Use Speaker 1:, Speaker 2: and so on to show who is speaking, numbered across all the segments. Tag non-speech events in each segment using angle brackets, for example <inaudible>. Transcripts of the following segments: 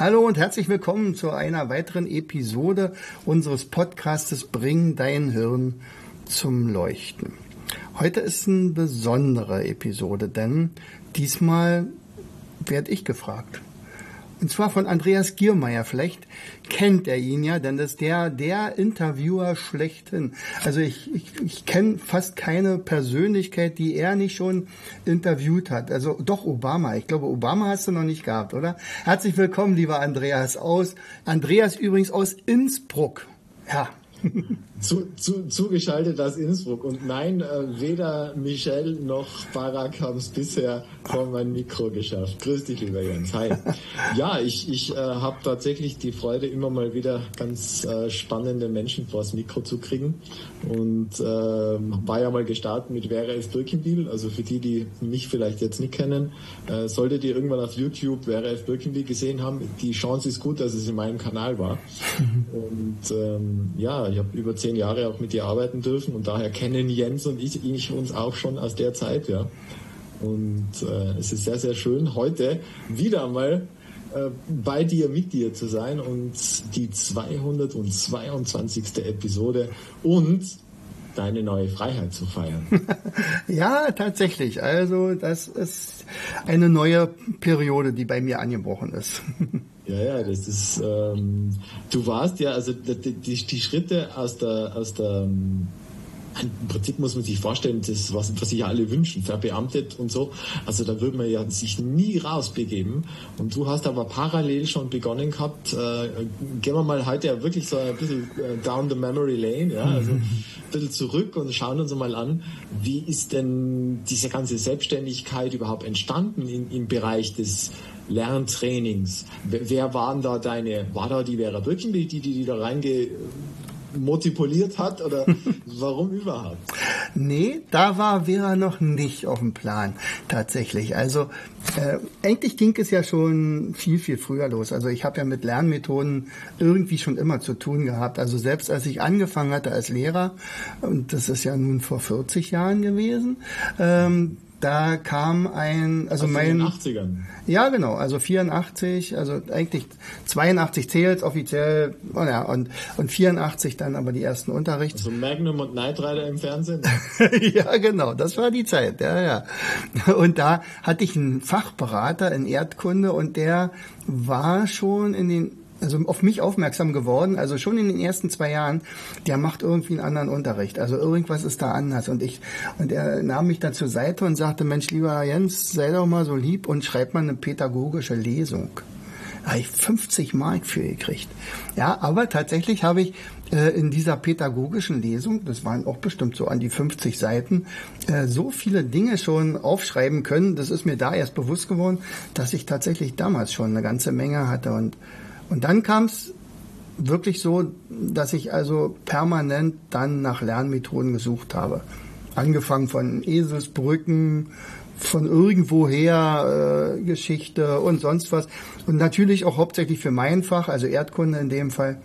Speaker 1: Hallo und herzlich willkommen zu einer weiteren Episode unseres Podcastes Bring dein Hirn zum Leuchten. Heute ist eine besondere Episode, denn diesmal werde ich gefragt. Und zwar von Andreas Giermeier. Vielleicht kennt er ihn ja, denn das ist der, der Interviewer schlechthin. Also ich, ich, ich kenne fast keine Persönlichkeit, die er nicht schon interviewt hat. Also doch Obama. Ich glaube, Obama hast du noch nicht gehabt, oder? Herzlich willkommen, lieber Andreas aus. Andreas übrigens aus Innsbruck. Ja, <laughs>
Speaker 2: zu, zu, zugeschaltet aus Innsbruck. Und nein, äh, weder Michelle noch Barak haben es bisher vor mein Mikro geschafft. Grüß dich, lieber Jens. Hi. Ja, ich, ich äh, habe tatsächlich die Freude, immer mal wieder ganz äh, spannende Menschen vors Mikro zu kriegen. Und äh, war ja mal gestartet mit Vera F. Birkenbiel. Also für die, die mich vielleicht jetzt nicht kennen, äh, solltet ihr irgendwann auf YouTube Vera F. Birkenbiel gesehen haben, die Chance ist gut, dass es in meinem Kanal war. Und ähm, ja, ich habe über zehn Jahre auch mit ihr arbeiten dürfen und daher kennen Jens und ich, ich uns auch schon aus der Zeit, ja. Und äh, es ist sehr, sehr schön, heute wieder mal äh, bei dir, mit dir zu sein und die 222. Episode und deine neue Freiheit zu feiern. <laughs>
Speaker 1: ja, tatsächlich. Also das ist eine neue Periode, die bei mir angebrochen ist. <laughs>
Speaker 2: Ja, ja, das ist, ähm, du warst ja, also die, die, die Schritte aus der, aus der, ähm, im Prinzip muss man sich vorstellen, das, was, was sich alle wünschen, verbeamtet und so. Also da würde man ja sich nie rausbegeben. Und du hast aber parallel schon begonnen gehabt, äh, gehen wir mal heute ja wirklich so ein bisschen äh, down the memory lane, ja, also ein bisschen zurück und schauen uns mal an, wie ist denn diese ganze Selbstständigkeit überhaupt entstanden in, im Bereich des Lerntrainings. Wer waren da deine, war da die Vera Birkenbild, die, die, die da reinge motiviert hat oder <laughs> warum überhaupt?
Speaker 1: Nee, da war Vera noch nicht auf dem Plan tatsächlich. Also äh, eigentlich ging es ja schon viel, viel früher los. Also ich habe ja mit Lernmethoden irgendwie schon immer zu tun gehabt. Also selbst als ich angefangen hatte als Lehrer, und das ist ja nun vor 40 Jahren gewesen, ähm, da kam ein, also, also mein,
Speaker 2: in den 80ern.
Speaker 1: Ja, genau, also 84, also eigentlich 82 zählt offiziell, oh ja, und, und 84 dann aber die ersten Unterrichts.
Speaker 2: Also Magnum und Knight Rider im Fernsehen? <laughs>
Speaker 1: ja, genau, das war die Zeit, ja, ja. Und da hatte ich einen Fachberater in Erdkunde und der war schon in den also auf mich aufmerksam geworden, also schon in den ersten zwei Jahren, der macht irgendwie einen anderen Unterricht. Also irgendwas ist da anders. Und ich, und er nahm mich da zur Seite und sagte, Mensch, lieber Jens, sei doch mal so lieb und schreib mal eine pädagogische Lesung. Da habe ich 50 Mark für gekriegt. Ja, aber tatsächlich habe ich äh, in dieser pädagogischen Lesung, das waren auch bestimmt so an die 50 Seiten, äh, so viele Dinge schon aufschreiben können. Das ist mir da erst bewusst geworden, dass ich tatsächlich damals schon eine ganze Menge hatte und und dann kam es wirklich so, dass ich also permanent dann nach Lernmethoden gesucht habe. Angefangen von Eselsbrücken, von irgendwoher äh, Geschichte und sonst was. Und natürlich auch hauptsächlich für mein Fach, also Erdkunde in dem Fall.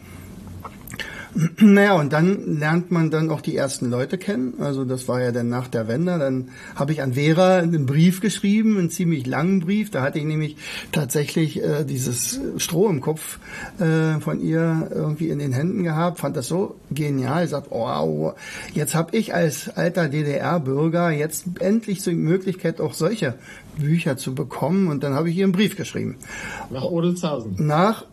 Speaker 1: Naja, und dann lernt man dann auch die ersten Leute kennen. Also das war ja dann nach der Wende. Dann habe ich an Vera einen Brief geschrieben, einen ziemlich langen Brief. Da hatte ich nämlich tatsächlich äh, dieses Stroh im Kopf äh, von ihr irgendwie in den Händen gehabt. Fand das so genial. Ich sagte, oh, jetzt habe ich als alter DDR-Bürger jetzt endlich so die Möglichkeit, auch solche Bücher zu bekommen. Und dann habe ich ihr einen Brief geschrieben.
Speaker 2: Nach Odelshausen.
Speaker 1: Nach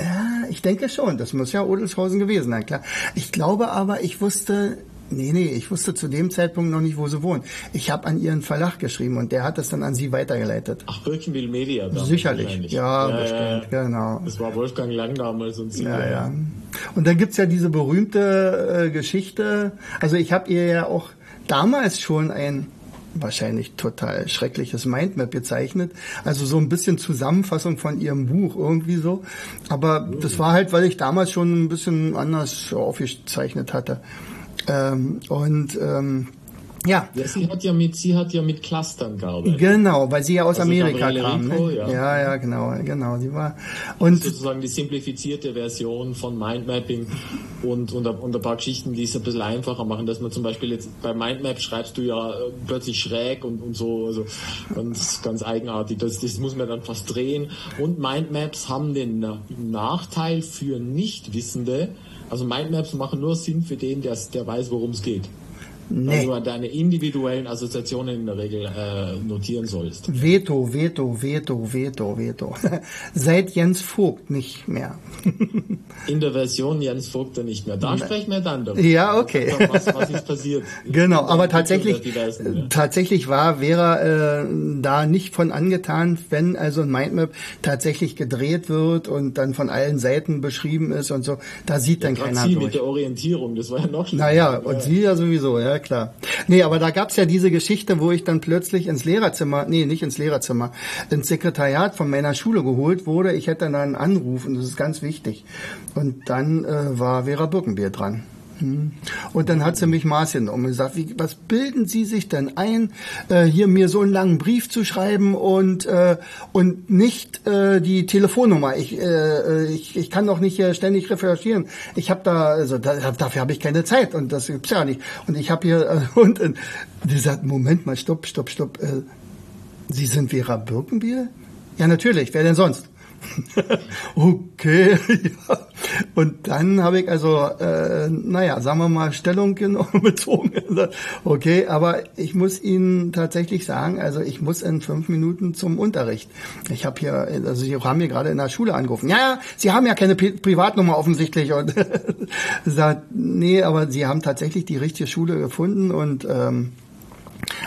Speaker 1: ja, ich denke schon. Das muss ja Odelshausen gewesen sein, klar. Ich glaube aber, ich wusste, nee, nee, ich wusste zu dem Zeitpunkt noch nicht, wo sie wohnt. Ich habe an ihren Verlag geschrieben und der hat das dann an sie weitergeleitet.
Speaker 2: Ach, Birkenwil Media.
Speaker 1: Sicherlich, ja, ja, bestimmt, ja, genau.
Speaker 2: Das war Wolfgang Lang damals und sie.
Speaker 1: Ja, ja. Und dann gibt's ja diese berühmte äh, Geschichte. Also ich habe ihr ja auch damals schon ein wahrscheinlich total schreckliches Mindmap gezeichnet. Also so ein bisschen Zusammenfassung von ihrem Buch irgendwie so. Aber das war halt, weil ich damals schon ein bisschen anders aufgezeichnet hatte. Ähm, und ähm, ja.
Speaker 2: ja. Sie hat ja mit, sie hat ja mit Clustern gearbeitet.
Speaker 1: Genau, weil sie ja aus also Amerika kam. Ne? ja. ja, ja, genau, genau. Sie war
Speaker 2: und sozusagen die simplifizierte Version von Mindmapping und, und, und ein paar Geschichten, die es ein bisschen einfacher machen, dass man zum Beispiel jetzt bei Mindmap schreibst du ja plötzlich schräg und, und so, also ganz, ganz eigenartig. Das, das muss man dann fast drehen. Und Mindmaps haben den Nachteil für Nichtwissende. Also Mindmaps machen nur Sinn für den, der, der weiß, worum es geht. Nee. Also deine individuellen Assoziationen in der Regel äh, notieren sollst.
Speaker 1: Veto, Veto, Veto, Veto, Veto. <laughs> Seit Jens Vogt nicht mehr.
Speaker 2: in der Version Jens Vogt dann nicht mehr. Da nee. sprechen wir dann darüber.
Speaker 1: Ja, okay.
Speaker 2: Was, was ist passiert? <laughs>
Speaker 1: Genau, aber tatsächlich, tatsächlich war Vera äh, da nicht von angetan, wenn also ein Mindmap tatsächlich gedreht wird und dann von allen Seiten beschrieben ist und so. Da sieht ja, dann keiner
Speaker 2: sie
Speaker 1: durch.
Speaker 2: mit der Orientierung, das war ja noch schlimmer.
Speaker 1: Naja, und ja. sie ja sowieso, ja klar. Nee, aber da gab's ja diese Geschichte, wo ich dann plötzlich ins Lehrerzimmer, nee, nicht ins Lehrerzimmer, ins Sekretariat von meiner Schule geholt wurde. Ich hätte dann einen Anruf und das ist ganz wichtig. Und dann äh, war Vera Birkenbier dran. Hm. Und dann hat sie mich Maß genommen und gesagt, wie, was bilden Sie sich denn ein, äh, hier mir so einen langen Brief zu schreiben und äh, und nicht äh, die Telefonnummer. Ich, äh, ich ich kann doch nicht hier ständig recherchieren. Ich habe da also da, dafür habe ich keine Zeit und das gibt's ja nicht. Und ich habe hier äh, <laughs> und, und die sagt, Moment mal, stopp, stopp, stopp. Äh, Sie sind Vera Birkenbier? Ja, natürlich. Wer denn sonst? <laughs> okay, <laughs> ja. Und dann habe ich also, äh, naja, sagen wir mal, Stellung genommen, <laughs> bezogen. okay, aber ich muss Ihnen tatsächlich sagen, also ich muss in fünf Minuten zum Unterricht. Ich habe hier, also Sie haben mir gerade in der Schule angerufen. Ja, Sie haben ja keine Pri Privatnummer offensichtlich. Und <laughs> sagt, nee, aber Sie haben tatsächlich die richtige Schule gefunden und ähm,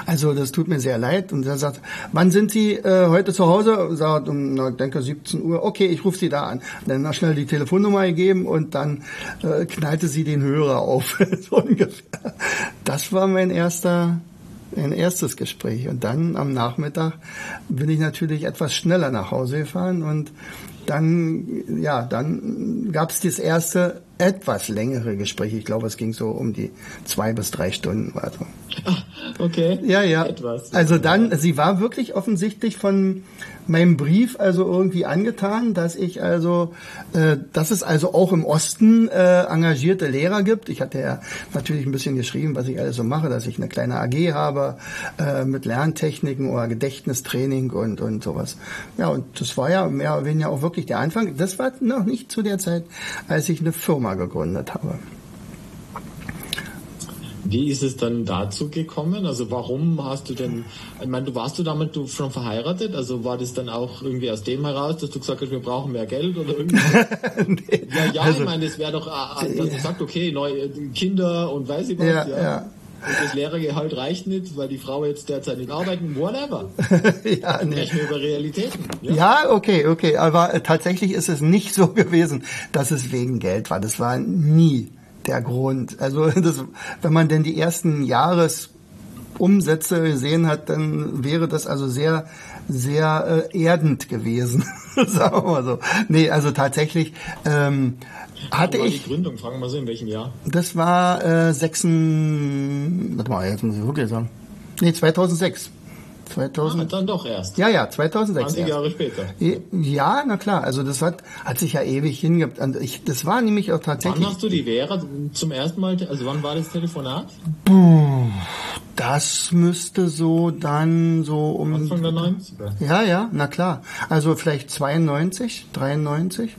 Speaker 1: also das tut mir sehr leid. Und er sagt, wann sind Sie äh, heute zu Hause? Sagt um, na, denke 17 Uhr. Okay, ich rufe Sie da an. Dann noch schnell die Telefonnummer gegeben und dann äh, knallte sie den Hörer auf. <laughs> so ungefähr. Das war mein erster ein erstes Gespräch. Und dann am Nachmittag bin ich natürlich etwas schneller nach Hause gefahren und dann, ja, dann gab es das erste etwas längere Gespräch. Ich glaube, es ging so um die zwei bis drei Stunden. Also. <laughs>
Speaker 2: Okay.
Speaker 1: Ja, ja. Etwas. Also dann, sie war wirklich offensichtlich von meinem Brief also irgendwie angetan, dass ich also, äh, dass es also auch im Osten äh, engagierte Lehrer gibt. Ich hatte ja natürlich ein bisschen geschrieben, was ich alles so mache, dass ich eine kleine AG habe äh, mit Lerntechniken oder Gedächtnistraining und und sowas. Ja, und das war ja mehr oder weniger auch wirklich der Anfang. Das war noch nicht zu der Zeit, als ich eine Firma gegründet habe.
Speaker 2: Wie ist es dann dazu gekommen? Also warum hast du denn, ich meine, du warst du damit du schon verheiratet? Also war das dann auch irgendwie aus dem heraus, dass du gesagt hast, wir brauchen mehr Geld oder irgendwie? nee, <laughs> ja, ja, also, ich meine, das wäre doch, äh, äh, dass du sagst, okay, neue Kinder und weiß ich was, ja. ja. ja. Und das Lehrergehalt reicht nicht, weil die Frau jetzt derzeit nicht arbeiten, whatever. <laughs> ja, nee. Sprechen wir über Realitäten.
Speaker 1: Ja? ja, okay, okay. Aber tatsächlich ist es nicht so <laughs> gewesen, dass es wegen Geld war. Das war nie der Grund. Also <laughs> das, wenn man denn die ersten Jahresumsätze gesehen hat, dann wäre das also sehr, sehr äh, erdend gewesen, <laughs> sagen wir mal so. Nee, also tatsächlich ähm, hatte war ich.
Speaker 2: Die Gründung, fragen wir mal so, in welchem Jahr?
Speaker 1: Das war äh, 6, warte mal, jetzt muss ich wirklich sagen. Nee, 2006. 2000. Ah,
Speaker 2: dann doch erst.
Speaker 1: Ja, ja, 2006.
Speaker 2: 20 Jahre erst. später.
Speaker 1: Ja, na klar. Also das hat, hat sich ja ewig hingehabt. Und ich, das war nämlich auch tatsächlich.
Speaker 2: Wann hast du die Vera zum ersten Mal, also wann war das Telefonat?
Speaker 1: Puh, das müsste so dann so um.
Speaker 2: Anfang der 90er.
Speaker 1: Ja, ja, na klar. Also vielleicht 92, 93.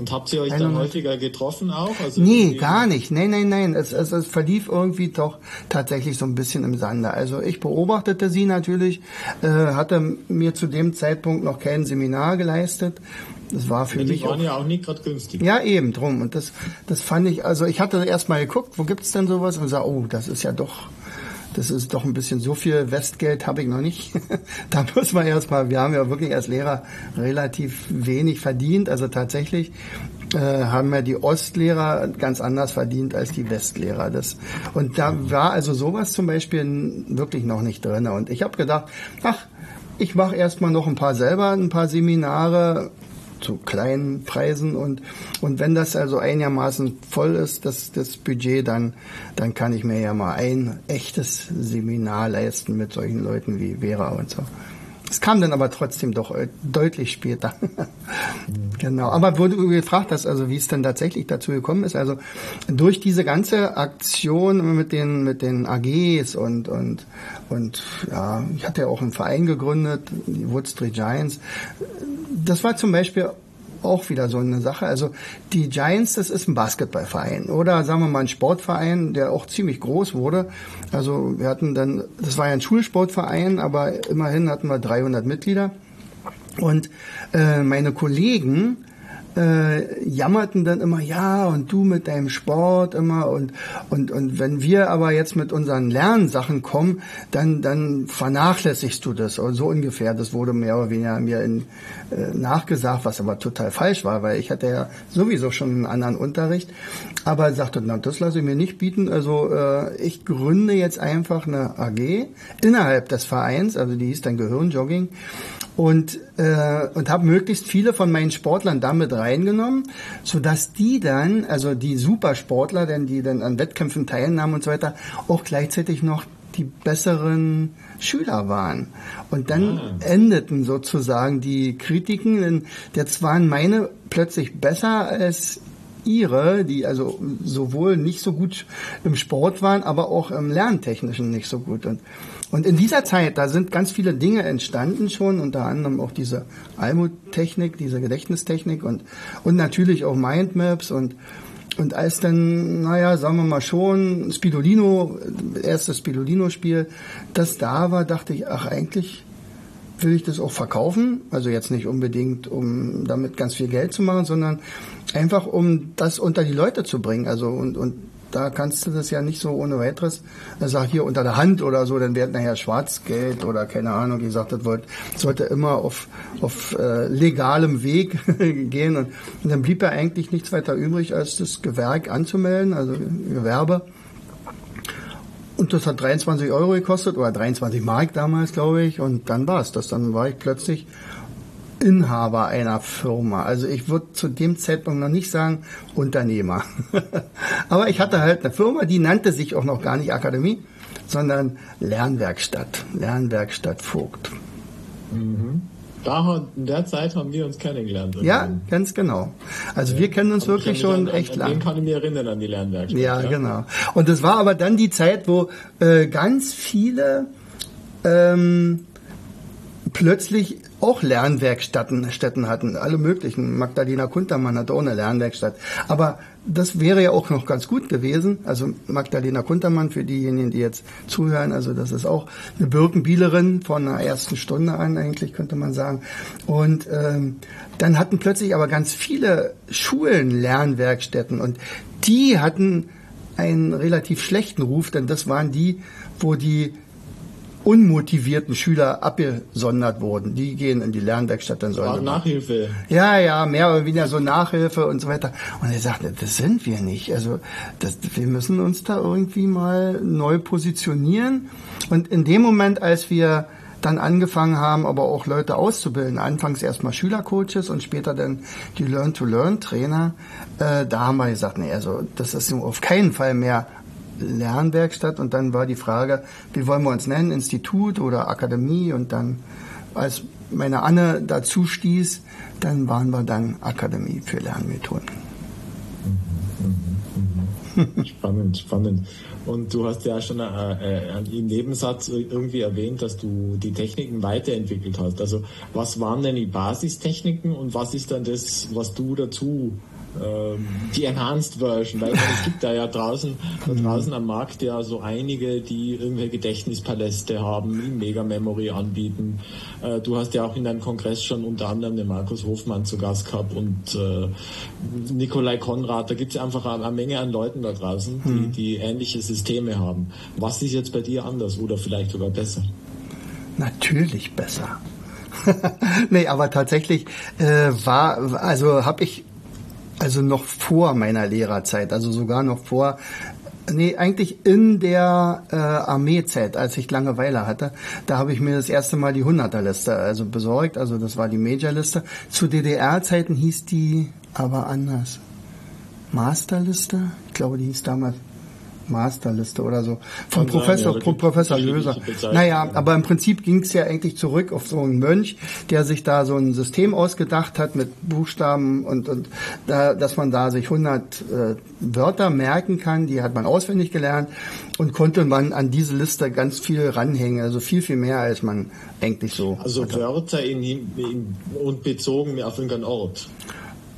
Speaker 2: Und habt ihr euch dann häufiger getroffen auch? Also
Speaker 1: nee, gar nicht. Nein, nein, nein. Es, es, es verlief irgendwie doch tatsächlich so ein bisschen im Sande. Also ich beobachtete sie natürlich, äh, hatte mir zu dem Zeitpunkt noch kein Seminar geleistet. Das war für
Speaker 2: ja,
Speaker 1: mich.
Speaker 2: Die waren auch, ja auch nicht gerade günstig.
Speaker 1: Ja, eben drum. Und das, das fand ich, also ich hatte erst mal geguckt, wo gibt's denn sowas? Und sah, oh, das ist ja doch das ist doch ein bisschen so viel Westgeld habe ich noch nicht. <laughs> da muss man erstmal, wir haben ja wirklich als Lehrer relativ wenig verdient, also tatsächlich. äh, haben ja die Ostlehrer ganz anders verdient als die Westlehrer. Das, und da war also sowas zum Beispiel wirklich noch nicht drin. Und ich habe gedacht, ach, ich mache erstmal noch ein paar selber, ein paar Seminare zu kleinen Preisen und und wenn das also einigermaßen voll ist, das das Budget, dann dann kann ich mir ja mal ein echtes Seminar leisten mit solchen Leuten wie Vera und so. Es kam dann aber trotzdem doch äh, deutlich später. <laughs> genau. Aber du gefragt hast, also wie es dann tatsächlich dazu gekommen ist, also durch diese ganze Aktion mit den mit den AGs und und und ja, ich hatte ja auch einen Verein gegründet, die Wood Street Giants. Das war zum Beispiel auch wieder so eine Sache. Also die Giants, das ist ein Basketballverein oder sagen wir mal ein Sportverein, der auch ziemlich groß wurde. Also wir hatten dann, das war ja ein Schulsportverein, aber immerhin hatten wir 300 Mitglieder. Und äh, meine Kollegen, äh, jammerten dann immer, ja, und du mit deinem Sport immer und, und, und wenn wir aber jetzt mit unseren Lernsachen kommen, dann, dann vernachlässigst du das. So ungefähr, das wurde mehr oder weniger mir in, äh, nachgesagt, was aber total falsch war, weil ich hatte ja sowieso schon einen anderen Unterricht. Aber er sagte, na, das lasse ich mir nicht bieten. Also äh, ich gründe jetzt einfach eine AG innerhalb des Vereins, also die hieß dann Gehirnjogging und, äh, und habe möglichst viele von meinen Sportlern damit reingenommen, so dass die dann, also die Supersportler, denn die dann an Wettkämpfen teilnahmen und so weiter, auch gleichzeitig noch die besseren Schüler waren. Und dann ah. endeten sozusagen die Kritiken, denn jetzt waren meine plötzlich besser als ihre, die also sowohl nicht so gut im Sport waren, aber auch im Lerntechnischen nicht so gut. Und und in dieser Zeit, da sind ganz viele Dinge entstanden schon, unter anderem auch diese Almo-Technik, diese Gedächtnistechnik und, und natürlich auch Mindmaps und, und als dann, naja, sagen wir mal schon, Spidolino, erstes Spidolino-Spiel, das da war, dachte ich, ach, eigentlich will ich das auch verkaufen. Also jetzt nicht unbedingt, um damit ganz viel Geld zu machen, sondern einfach, um das unter die Leute zu bringen. Also und, und da kannst du das ja nicht so ohne weiteres, er sagt hier unter der Hand oder so, dann wird nachher Schwarzgeld oder keine Ahnung, wie gesagt, das wollte, sollte immer auf, auf äh, legalem Weg <laughs> gehen und, und dann blieb ja eigentlich nichts weiter übrig, als das Gewerk anzumelden, also Gewerbe. Und das hat 23 Euro gekostet oder 23 Mark damals, glaube ich. Und dann war es das. Dann war ich plötzlich Inhaber einer Firma. Also ich würde zu dem Zeitpunkt noch nicht sagen Unternehmer. <laughs> Aber ich hatte halt eine Firma, die nannte sich auch noch gar nicht Akademie, sondern Lernwerkstatt. Lernwerkstatt Vogt.
Speaker 2: Mhm. Da, in der Zeit haben wir uns kennengelernt.
Speaker 1: Ja, ganz genau. Also ja. wir kennen uns aber wirklich schon
Speaker 2: an,
Speaker 1: echt
Speaker 2: lang. Den kann ich mich erinnern an die Lernwerkstatt.
Speaker 1: Ja, ja, genau. Und das war aber dann die Zeit, wo äh, ganz viele ähm, plötzlich auch Lernwerkstätten hatten, alle möglichen. Magdalena Kuntermann hat auch eine Lernwerkstatt. Aber das wäre ja auch noch ganz gut gewesen. Also Magdalena Kuntermann, für diejenigen, die jetzt zuhören, also das ist auch eine Birkenbielerin von der ersten Stunde an, eigentlich könnte man sagen. Und ähm, dann hatten plötzlich aber ganz viele Schulen Lernwerkstätten und die hatten einen relativ schlechten Ruf, denn das waren die, wo die unmotivierten Schüler abgesondert wurden. Die gehen in die Lernwerkstatt, dann sollen
Speaker 2: Nachhilfe.
Speaker 1: Ja, ja, mehr oder weniger so Nachhilfe und so weiter. Und er sagte, das sind wir nicht. Also das, wir müssen uns da irgendwie mal neu positionieren. Und in dem Moment, als wir dann angefangen haben, aber auch Leute auszubilden. Anfangs erstmal Schülercoaches und später dann die Learn-to-Learn-Trainer. Äh, da haben wir gesagt, nee, also das ist auf keinen Fall mehr Lernwerkstatt und dann war die Frage, wie wollen wir uns nennen, Institut oder Akademie und dann, als meine Anne dazu stieß, dann waren wir dann Akademie für Lernmethoden. <laughs>
Speaker 2: Spannend, spannend. Und du hast ja schon äh, äh, im Nebensatz irgendwie erwähnt, dass du die Techniken weiterentwickelt hast. Also was waren denn die Basistechniken und was ist dann das, was du dazu ähm, die Enhanced Version, weil es gibt da ja draußen, da draußen am Markt ja so einige, die irgendwelche Gedächtnispaläste haben, die Mega Memory anbieten. Äh, du hast ja auch in deinem Kongress schon unter anderem den Markus Hofmann zu Gast gehabt und äh, Nikolai Konrad. Da gibt es einfach eine, Menge an Leuten da draußen, die, hm. die ähnliche Systeme haben. Was ist jetzt bei dir anders oder vielleicht sogar besser?
Speaker 1: Natürlich besser. <laughs> nee, aber tatsächlich äh, war, also habe ich Also noch vor meiner Lehrerzeit, also sogar noch vor Nee, eigentlich in der äh, Armeezeit, als ich Langeweile hatte, da habe ich mir das erste Mal die 100er-Liste also besorgt, also das war die Major-Liste. Zu DDR-Zeiten hieß die aber anders. Masterliste? Ich glaube, die hieß damals Masterliste oder so. Von Kann Professor, sein, ja, Professor Löser. Naja, aber im Prinzip ging es ja eigentlich zurück auf so einen Mönch, der sich da so ein System ausgedacht hat mit Buchstaben und, und da, dass man da sich 100 äh, Wörter merken kann, die hat man auswendig gelernt und konnte man an diese Liste ganz viel ranhängen, also viel, viel mehr, als man eigentlich so.
Speaker 2: Also hatte. Wörter in, in, und bezogen auf irgendeinen Ort.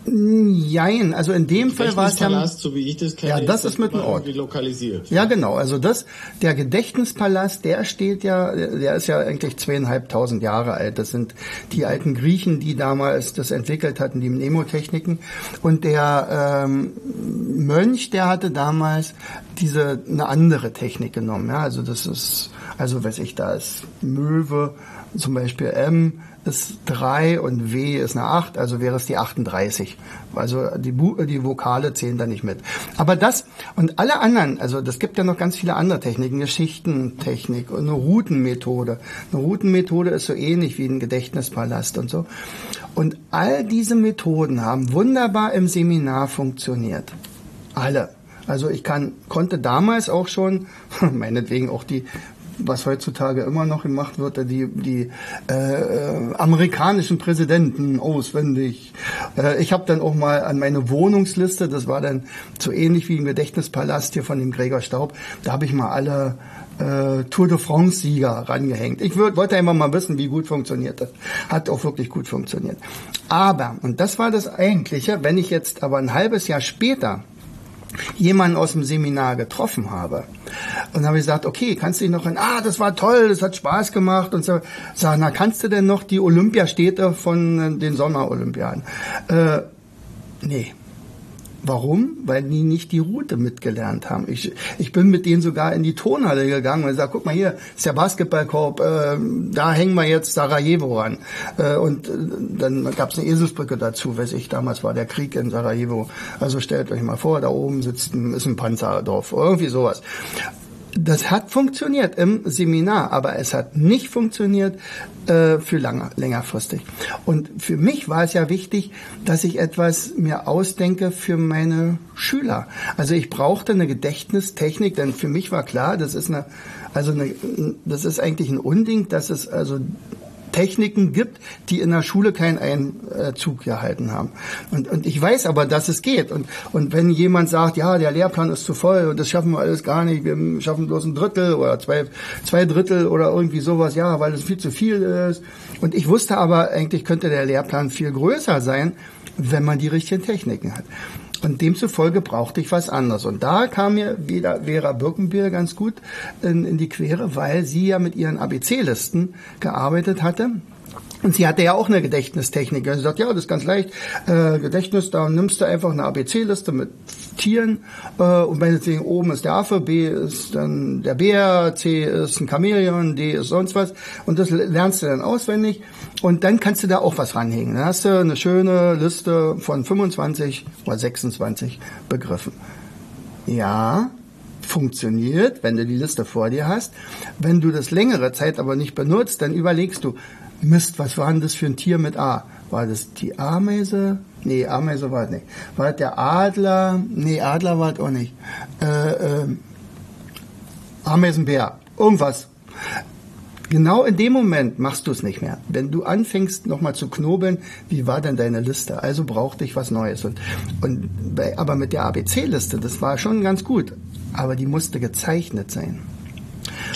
Speaker 1: Jein, also in dem Fall war es
Speaker 2: ja. so wie ich das kenne,
Speaker 1: ja, das ist, ist mit dem Ort.
Speaker 2: lokalisiert.
Speaker 1: Ja, genau. Also das, der Gedächtnispalast, der steht ja, der ist ja eigentlich zweieinhalbtausend Jahre alt. Das sind die alten Griechen, die damals das entwickelt hatten, die Mnemotechniken. Und der ähm, Mönch, der hatte damals diese eine andere Technik genommen. Ja, also das ist, also weiß ich, da ist Möwe, zum Beispiel M ist 3 und W ist eine 8, also wäre es die 38. Also die, die Vokale zählen da nicht mit. Aber das und alle anderen, also das gibt ja noch ganz viele andere Techniken, eine Schichtentechnik und eine Routenmethode. Eine Routenmethode ist so ähnlich wie ein Gedächtnispalast und so. Und all diese Methoden haben wunderbar im Seminar funktioniert. Alle. Also ich kann, konnte damals auch schon, <laughs> meinetwegen auch die was heutzutage immer noch gemacht wird, die, die äh, amerikanischen Präsidenten auswendig. Äh, ich habe dann auch mal an meine Wohnungsliste, das war dann so ähnlich wie im Gedächtnispalast hier von dem Gregor Staub, da habe ich mal alle äh, Tour de France-Sieger rangehängt. Ich würd, wollte einfach mal wissen, wie gut funktioniert das. Hat auch wirklich gut funktioniert. Aber, und das war das Eigentliche, wenn ich jetzt aber ein halbes Jahr später jemanden aus dem Seminar getroffen habe. Und habe ich gesagt, okay, kannst du dich noch an, ah, das war toll, das hat Spaß gemacht und so. Sag, na, kannst du denn noch die Olympiastädte von den Sommerolympiaden? Äh, nee. Warum? Weil die nicht die Route mitgelernt haben. Ich, ich bin mit denen sogar in die Tonhalle gegangen und gesagt, guck mal hier, ist der Basketballkorb, äh, da hängen wir jetzt Sarajevo ran. Äh, und äh, dann gab es eine Eselsbrücke dazu, weiß ich, damals war der Krieg in Sarajevo. Also stellt euch mal vor, da oben sitzt ein, ist ein Panzerdorf, irgendwie sowas. Das hat funktioniert im Seminar, aber es hat nicht funktioniert äh, für lange, längerfristig. Und für mich war es ja wichtig, dass ich etwas mir ausdenke für meine Schüler. Also ich brauchte eine Gedächtnistechnik, denn für mich war klar, das ist eine, also eine, das ist eigentlich ein Unding, dass es also Techniken gibt, die in der Schule keinen Einzug gehalten haben. Und, und ich weiß aber, dass es geht. Und, und wenn jemand sagt, ja, der Lehrplan ist zu voll und das schaffen wir alles gar nicht, wir schaffen bloß ein Drittel oder zwei, zwei Drittel oder irgendwie sowas, ja, weil es viel zu viel ist. Und ich wusste aber, eigentlich könnte der Lehrplan viel größer sein, wenn man die richtigen Techniken hat. Und demzufolge brauchte ich was anderes. Und da kam mir wieder Vera Birkenbier ganz gut in, in die Quere, weil sie ja mit ihren ABC-Listen gearbeitet hatte. Und sie hatte ja auch eine Gedächtnistechnik. Sie sagt, ja, das ist ganz leicht. Äh, Gedächtnis, da nimmst du einfach eine ABC-Liste mit Tieren äh, und meinetwegen oben ist der Affe, B ist dann der Bär, C ist ein Chamäleon, D ist sonst was. Und das lernst du dann auswendig. Und dann kannst du da auch was ranhängen. Dann hast du eine schöne Liste von 25 oder 26 Begriffen. Ja, funktioniert, wenn du die Liste vor dir hast. Wenn du das längere Zeit aber nicht benutzt, dann überlegst du, Mist, was war denn das für ein Tier mit A? War das die Ameise? Nee, Ameise war es nicht. War das der Adler? Nee, Adler war es auch nicht. Äh, äh, Ameisenbär. Irgendwas. Genau in dem Moment machst du es nicht mehr. Wenn du anfängst nochmal zu knobeln, wie war denn deine Liste? Also brauchte ich was Neues. Und, und bei, aber mit der ABC-Liste, das war schon ganz gut. Aber die musste gezeichnet sein.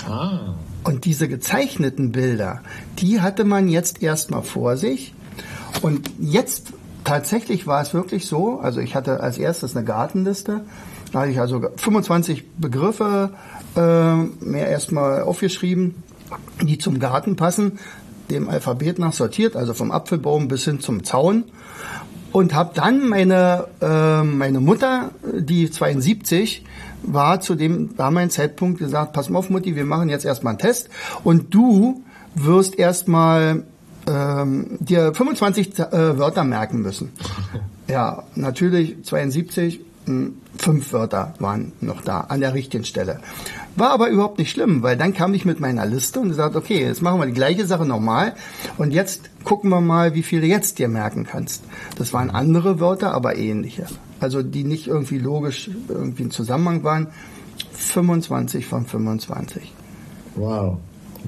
Speaker 1: Ah. Und diese gezeichneten Bilder, die hatte man jetzt erstmal vor sich. Und jetzt tatsächlich war es wirklich so, also ich hatte als erstes eine Gartenliste, da hatte ich also 25 Begriffe äh, mir erstmal aufgeschrieben, die zum Garten passen, dem Alphabet nach sortiert, also vom Apfelbaum bis hin zum Zaun. Und habe dann meine, äh, meine Mutter, die 72, war zu dem damaligen Zeitpunkt gesagt, pass mal auf Mutti, wir machen jetzt erstmal einen Test und du wirst erstmal ähm, dir 25 äh, Wörter merken müssen. <laughs> ja, natürlich 72, hm, fünf Wörter waren noch da an der richtigen Stelle. War aber überhaupt nicht schlimm, weil dann kam ich mit meiner Liste und gesagt, okay, jetzt machen wir die gleiche Sache nochmal und jetzt gucken wir mal, wie viele jetzt dir merken kannst. Das waren andere Wörter, aber ähnliche. Also die nicht irgendwie logisch irgendwie im Zusammenhang waren. 25 von 25.
Speaker 2: Wow.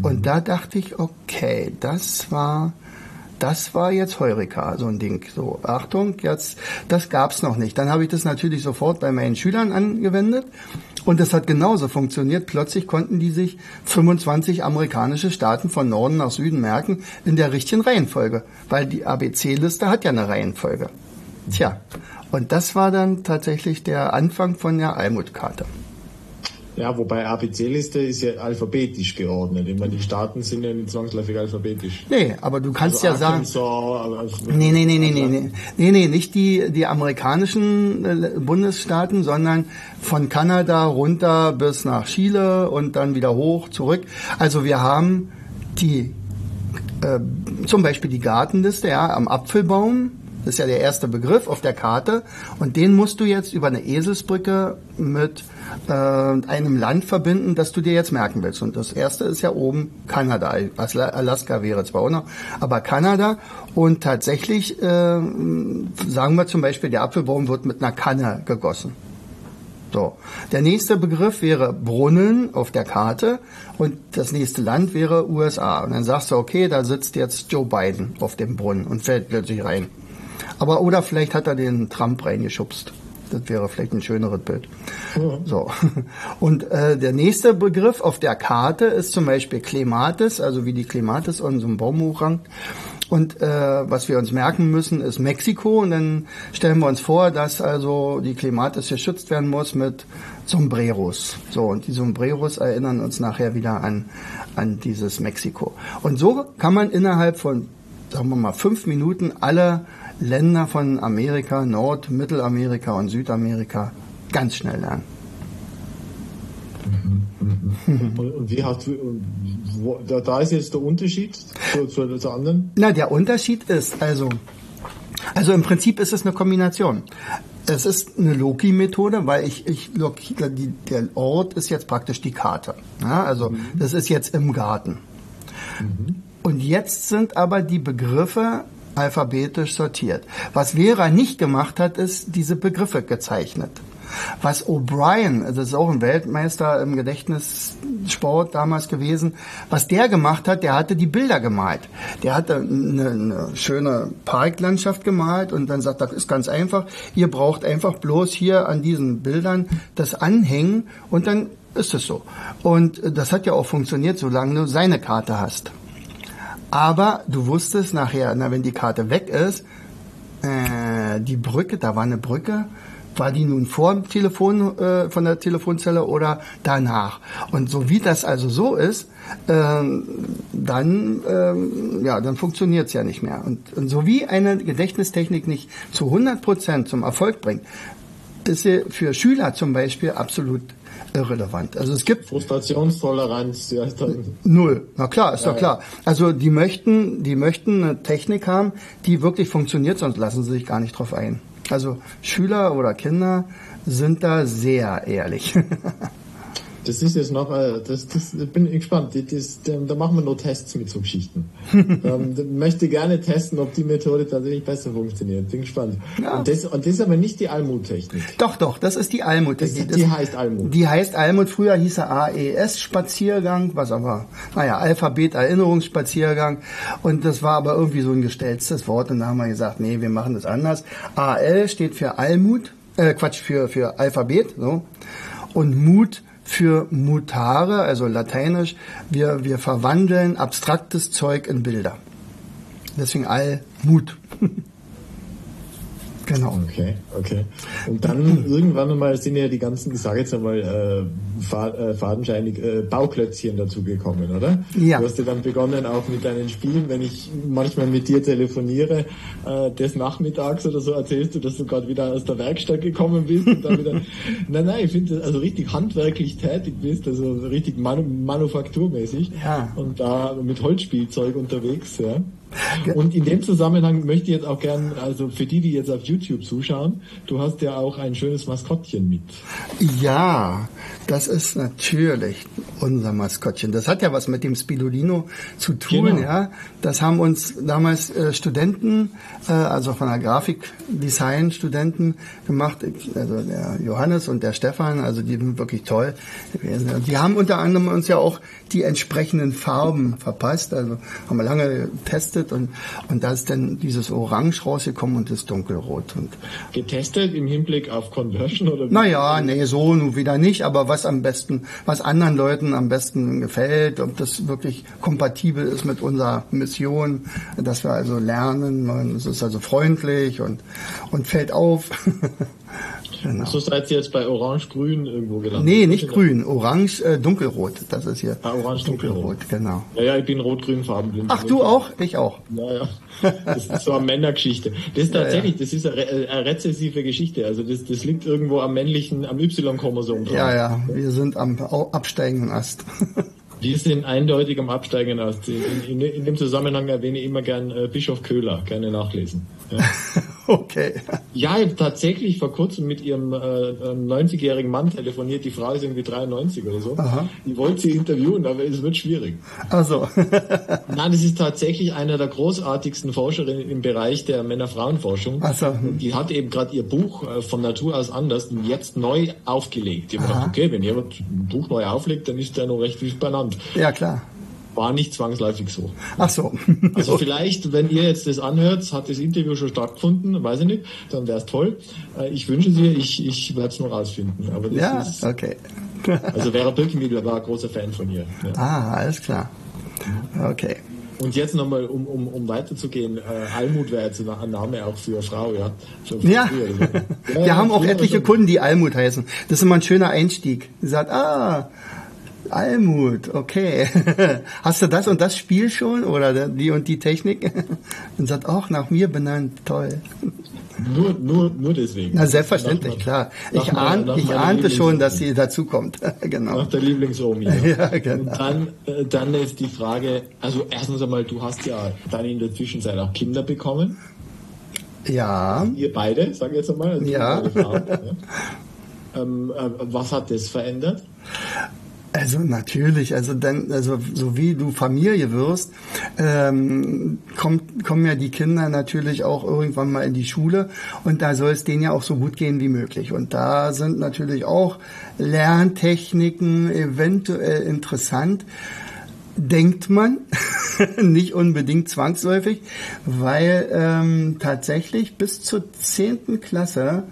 Speaker 1: Und da dachte ich, okay, das war das war jetzt Heureka, so ein Ding. So, Achtung, jetzt, das gab's noch nicht. Dann habe ich das natürlich sofort bei meinen Schülern angewendet und das hat genauso funktioniert. Plötzlich konnten die sich 25 amerikanische Staaten von Norden nach Süden merken in der richtigen Reihenfolge, weil die ABC-Liste hat ja eine Reihenfolge. Tja, und das war dann tatsächlich der Anfang von der Almut-Karte.
Speaker 2: Ja, wobei ABC-Liste ist ja alphabetisch geordnet. Ich meine, die Staaten sind ja nicht zwangsläufig alphabetisch.
Speaker 1: Nee, aber du kannst also ja
Speaker 2: Arkansas, sagen. Also
Speaker 1: nee, nee, nee, nee, nee, nee. Nee, nee, nicht die, die amerikanischen äh, Bundesstaaten, sondern von Kanada runter bis nach Chile und dann wieder hoch, zurück. Also wir haben die, äh, zum Beispiel die Gartenliste, ja, am Apfelbaum. Das ist ja der erste Begriff auf der Karte. Und den musst du jetzt über eine Eselsbrücke mit äh, einem Land verbinden, das du dir jetzt merken willst. Und das erste ist ja oben Kanada. Alaska wäre zwar auch noch, aber Kanada. Und tatsächlich, äh, sagen wir zum Beispiel, der Apfelbaum wird mit einer Kanne gegossen. So. Der nächste Begriff wäre Brunnen auf der Karte und das nächste Land wäre USA. Und dann sagst du, okay, da sitzt jetzt Joe Biden auf dem Brunnen und fällt plötzlich rein. Aber oder vielleicht hat er den Trump reingeschubst. Das wäre vielleicht ein schöneres Bild. Ja. So. <laughs> Und äh, der nächste Begriff auf der Karte ist zum Beispiel Clematis, also wie die Clematis an so einem Baum hochrankt. Und äh, was wir uns merken müssen, ist Mexiko. Und dann stellen wir uns vor, dass also die Clematis geschützt werden muss mit Sombreros. So, und die Sombreros erinnern uns nachher wieder an, an dieses Mexiko. Und so kann man innerhalb von, sagen wir mal, fünf Minuten alle Länder von Amerika, Nord-, Mittelamerika und Südamerika ganz schnell lernen.
Speaker 2: Und wie hast du, da, da, ist jetzt der Unterschied zu, zu, zu anderen?
Speaker 1: Na, der Unterschied ist, also, also im Prinzip ist es eine Kombination. Es ist eine Loki-Methode, weil ich, ich die, der Ort ist jetzt praktisch die Karte. Ja, also mhm. das ist jetzt im Garten. Mhm. Und jetzt sind aber die Begriffe alphabetisch sortiert. Was Vera nicht gemacht hat, ist diese Begriffe gezeichnet. Was O'Brien, das ist auch ein Weltmeister im Gedächtnissport damals gewesen, was der gemacht hat, der hatte die Bilder gemalt. Der hatte eine, eine schöne Parklandschaft gemalt und dann sagt, das ist ganz einfach, ihr braucht einfach bloß hier an diesen Bildern das anhängen und dann ist es so. Und das hat ja auch funktioniert, solange du seine Karte hast. Aber du wusstest nachher, na, wenn die Karte weg ist, äh, die Brücke, da war eine Brücke, war die nun vor dem Telefon, äh, von der Telefonzelle oder danach? Und so wie das also so ist, äh, dann, äh, ja, dann funktioniert's ja nicht mehr. Und, und so wie eine Gedächtnistechnik nicht zu 100 Prozent zum Erfolg bringt, ist sie für Schüler zum Beispiel absolut irrelevant. Also es gibt
Speaker 2: Frustrationstoleranz, ja,
Speaker 1: null. Na klar, ist ja, doch klar. Also die möchten, die möchten eine Technik haben, die wirklich funktioniert, sonst lassen sie sich gar nicht drauf ein. Also Schüler oder Kinder sind da sehr ehrlich. <laughs>
Speaker 2: Das ist jetzt noch, äh, das, das bin ich gespannt. Das, das, da machen wir nur Tests mit so Geschichten. <laughs> ähm, möchte gerne testen, ob die Methode tatsächlich besser funktioniert. Bin gespannt. Ja. Und, das, und das ist aber nicht die Almut-Technik.
Speaker 1: Doch, doch, das ist die Almut-Technik.
Speaker 2: Die heißt Almut.
Speaker 1: Die heißt Almut. Früher hieß er AES-Spaziergang, was aber, naja, Alphabet-Erinnerungsspaziergang. Und das war aber irgendwie so ein gestelltes Wort. Und da haben wir gesagt, nee, wir machen das anders. AL steht für Almut, äh, Quatsch, für, für Alphabet, so. Und Mut für mutare, also lateinisch, wir, wir verwandeln abstraktes Zeug in Bilder. Deswegen Allmut. <laughs>
Speaker 2: Genau. Okay, okay. Und dann <clears throat> irgendwann einmal sind ja die ganzen, ich sage jetzt einmal, äh, äh, fadenscheinig äh, Bauklötzchen dazugekommen, oder? Ja. Du hast ja dann begonnen auch mit deinen Spielen, wenn ich manchmal mit dir telefoniere, äh, des Nachmittags oder so erzählst du, dass du gerade wieder aus der Werkstatt gekommen bist und dann wieder, <laughs> nein, nein, ich finde also richtig handwerklich tätig bist, also richtig manu manufakturmäßig. Ja. Und da mit Holzspielzeug unterwegs, ja. Und in dem Zusammenhang möchte ich jetzt auch gern, also für die, die jetzt auf YouTube zuschauen, du hast ja auch ein schönes Maskottchen mit.
Speaker 1: Ja, das ist natürlich unser Maskottchen. Das hat ja was mit dem Spirulino zu tun, genau. ja. Das haben uns damals äh, Studenten, äh, also von der Grafikdesign-Studenten gemacht. Also der Johannes und der Stefan, also die sind wirklich toll. Die haben unter anderem uns ja auch die entsprechenden Farben verpasst. Also haben wir lange getestet und, und da ist dann dieses Orange rausgekommen und das Dunkelrot. Und
Speaker 2: getestet im Hinblick auf Conversion oder?
Speaker 1: Naja, nee, so nun wieder nicht, aber was am besten, was anderen Leuten am besten gefällt, ob das wirklich kompatibel ist mit unserer Mission, dass wir also lernen, es ist also freundlich und, und fällt auf. <laughs>
Speaker 2: Genau. So seid ihr jetzt bei Orange-Grün irgendwo gelandet?
Speaker 1: Nee, nicht grün. Orange, äh, dunkelrot. Das ist hier.
Speaker 2: Ah, Orange, dunkelrot. dunkelrot.
Speaker 1: Genau.
Speaker 2: Ja, ja, ich bin rot-grün farbenblind.
Speaker 1: Ach, du auch? Ich auch.
Speaker 2: Ja, ja. Das ist so eine Männergeschichte. Das ist tatsächlich, ja, ja. das ist eine, eine rezessive Geschichte. Also das, das liegt irgendwo am männlichen, am Y-Chromosom
Speaker 1: Ja, ja. Wir sind am absteigenden Ast. <laughs>
Speaker 2: Wir sind eindeutig am Absteigen aus. In, in, in, dem Zusammenhang erwähne ich immer gern äh, Bischof Köhler, gerne nachlesen. Ja. <laughs>
Speaker 1: okay.
Speaker 2: Ja, ich habe tatsächlich vor kurzem mit ihrem äh, 90-jährigen Mann telefoniert. Die Frau ist irgendwie 93 oder so. Aha. Ich wollte sie interviewen, aber es wird schwierig.
Speaker 1: Also. <laughs>
Speaker 2: Nein, es ist tatsächlich einer der großartigsten Forscherinnen im Bereich der Männer-Frauen-Forschung.
Speaker 1: Also.
Speaker 2: Die hat eben gerade ihr Buch äh, von Natur aus anders jetzt neu aufgelegt. Ich habe gedacht, okay, wenn jemand ein Buch neu auflegt, dann ist der noch recht wild benannt.
Speaker 1: Ja, klar.
Speaker 2: War nicht zwangsläufig so.
Speaker 1: Ach so.
Speaker 2: Also <laughs> vielleicht, wenn ihr jetzt das anhört, hat das Interview schon stattgefunden, weiß ich nicht, dann wäre es toll. Äh, ich wünsche dir, ich, ich werde es noch rausfinden. Aber das
Speaker 1: ja,
Speaker 2: ist,
Speaker 1: okay. <laughs>
Speaker 2: also Vera Birkenmiedler war ein großer Fan von ihr.
Speaker 1: Ja. Ah, alles klar. Okay.
Speaker 2: Und jetzt nochmal, um, um, um weiterzugehen, äh, Almut wäre jetzt ein Name auch für Frau, ja.
Speaker 1: Für ja. Früher, <laughs> ja. wir haben auch etliche Kunden, die Almut heißen. Das ist immer ein schöner Einstieg. Sie sagt, ah, Almut, okay. <laughs> Hast du das und das Spiel schon oder die und die Technik? <laughs> Und sagt auch nach mir benannt, toll.
Speaker 2: Nur, nur, nur deswegen.
Speaker 1: Na, selbstverständlich, nach, klar. Ich, ahn, ich ahnte schon, dass sie dazu kommt. <laughs> genau.
Speaker 2: Nach der Lieblingsomi. Ja.
Speaker 1: genau.
Speaker 2: Und dann, äh, dann ist die Frage, also erstens einmal, du hast ja dann in der Zwischenzeit auch Kinder bekommen.
Speaker 1: Ja.
Speaker 2: Ihr beide, sag ich jetzt einmal. Also
Speaker 1: ja.
Speaker 2: Frauen, ja. Ähm, äh, was hat das verändert?
Speaker 1: Also natürlich, also dann, also so wie du Familie wirst, ähm, kommt, kommen ja die Kinder natürlich auch irgendwann mal in die Schule und da soll es denen ja auch so gut gehen wie möglich. Und da sind natürlich auch Lerntechniken eventuell interessant denkt man, <laughs> nicht unbedingt zwangsläufig, weil ähm, tatsächlich bis zur zehnten Klasse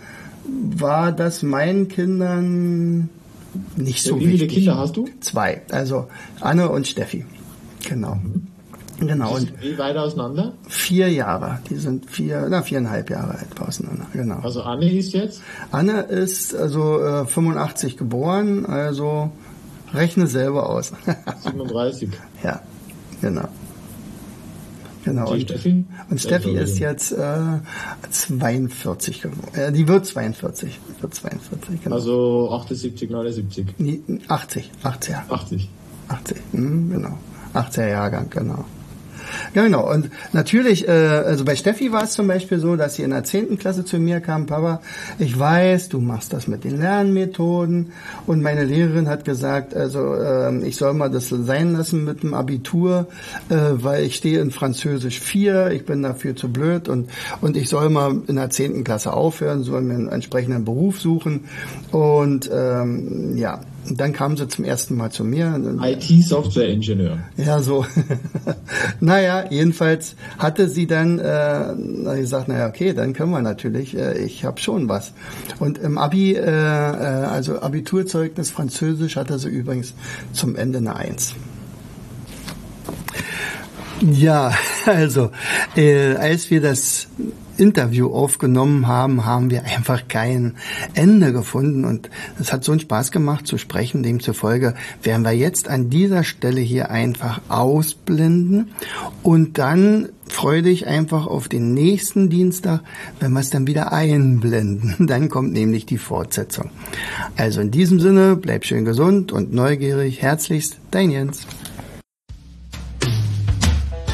Speaker 1: war das meinen Kindern nicht so
Speaker 2: Wie viele Kinder hast du?
Speaker 1: Zwei. Also Anne und Steffi. Genau. Genau.
Speaker 2: Und wie weit auseinander?
Speaker 1: Vier Jahre. Die sind vier, na viereinhalb Jahre alt auseinander. Genau.
Speaker 2: Also Anne ist jetzt?
Speaker 1: Anne ist also äh, 85 geboren, also rechne selber aus. <laughs>
Speaker 2: 37.
Speaker 1: ja, genau. Genau. Und Steffi, und Steffi ist jetzt äh, 42 geworden. Äh, die wird 42. Wird 42
Speaker 2: genau. Also 78, 79.
Speaker 1: 80, 80.
Speaker 2: 80.
Speaker 1: 80, mhm, genau. 80er Jahrgang, genau. Ja, genau. Und natürlich, äh, also bei Steffi war es zum Beispiel so, dass sie in der zehnten Klasse zu mir kam, Papa, ich weiß, du machst das mit den Lernmethoden. Und meine Lehrerin hat gesagt, also äh, ich soll mal das sein lassen mit dem Abitur, äh, weil ich stehe in Französisch 4, ich bin dafür zu blöd und, und ich soll mal in der zehnten Klasse aufhören, soll mir einen entsprechenden Beruf suchen. Und ähm, ja, dann kam sie zum ersten Mal zu mir.
Speaker 2: IT-Software-Ingenieur.
Speaker 1: Ja, so. <laughs> naja, jedenfalls hatte sie dann äh, gesagt, naja, okay, dann können wir natürlich, äh, ich habe schon was. Und im Abi, äh, äh, also Abiturzeugnis Französisch, hatte sie übrigens zum Ende eine Eins. Ja, <laughs> also äh, als wir das Interview aufgenommen haben, haben wir einfach kein Ende gefunden und es hat so einen Spaß gemacht zu sprechen. Demzufolge werden wir jetzt an dieser Stelle hier einfach ausblenden und dann freue dich einfach auf den nächsten Dienstag, wenn wir es dann wieder einblenden. <laughs> Dann kommt nämlich die Fortsetzung. Also in diesem Sinne, bleib schön gesund und neugierig. Herzlichst, dein Jens.